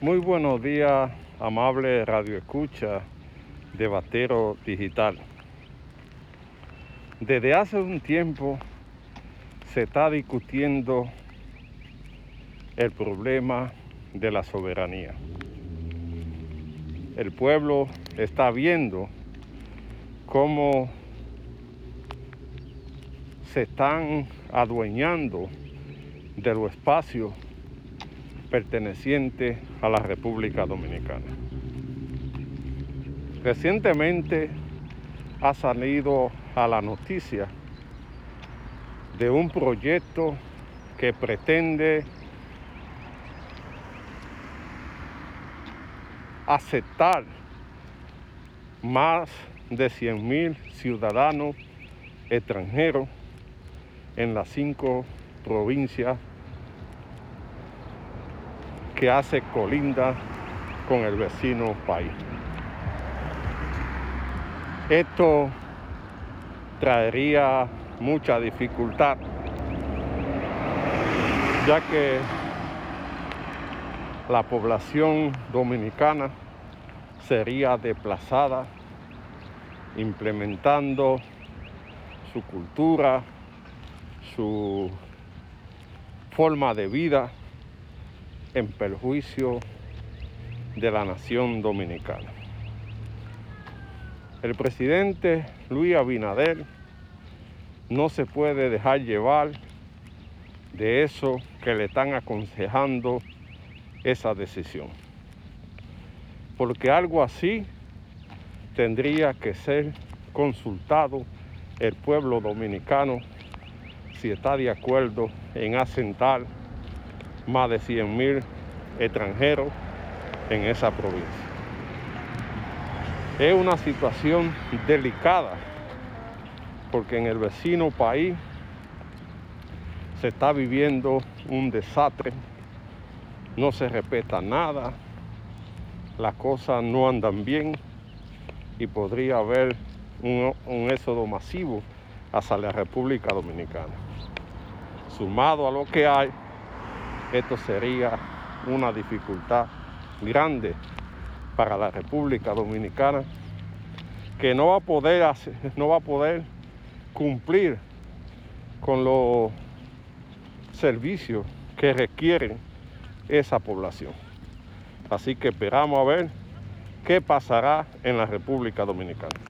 Muy buenos días, amable radio escucha de Batero Digital. Desde hace un tiempo se está discutiendo el problema de la soberanía. El pueblo está viendo cómo se están adueñando de los espacios pertenecientes a la República Dominicana. Recientemente ha salido a la noticia de un proyecto que pretende aceptar más de 100.000 ciudadanos extranjeros en las cinco provincias que hace colinda con el vecino país. Esto traería mucha dificultad, ya que la población dominicana sería desplazada implementando su cultura, su forma de vida en perjuicio de la nación dominicana. El presidente Luis Abinader no se puede dejar llevar de eso que le están aconsejando esa decisión. Porque algo así tendría que ser consultado el pueblo dominicano si está de acuerdo en asentar más de 100 mil extranjeros en esa provincia. Es una situación delicada porque en el vecino país se está viviendo un desastre, no se respeta nada, las cosas no andan bien y podría haber un, un éxodo masivo hacia la República Dominicana. Sumado a lo que hay, esto sería una dificultad grande para la República Dominicana que no va a poder no va a poder cumplir con los servicios que requieren esa población. Así que esperamos a ver qué pasará en la República Dominicana.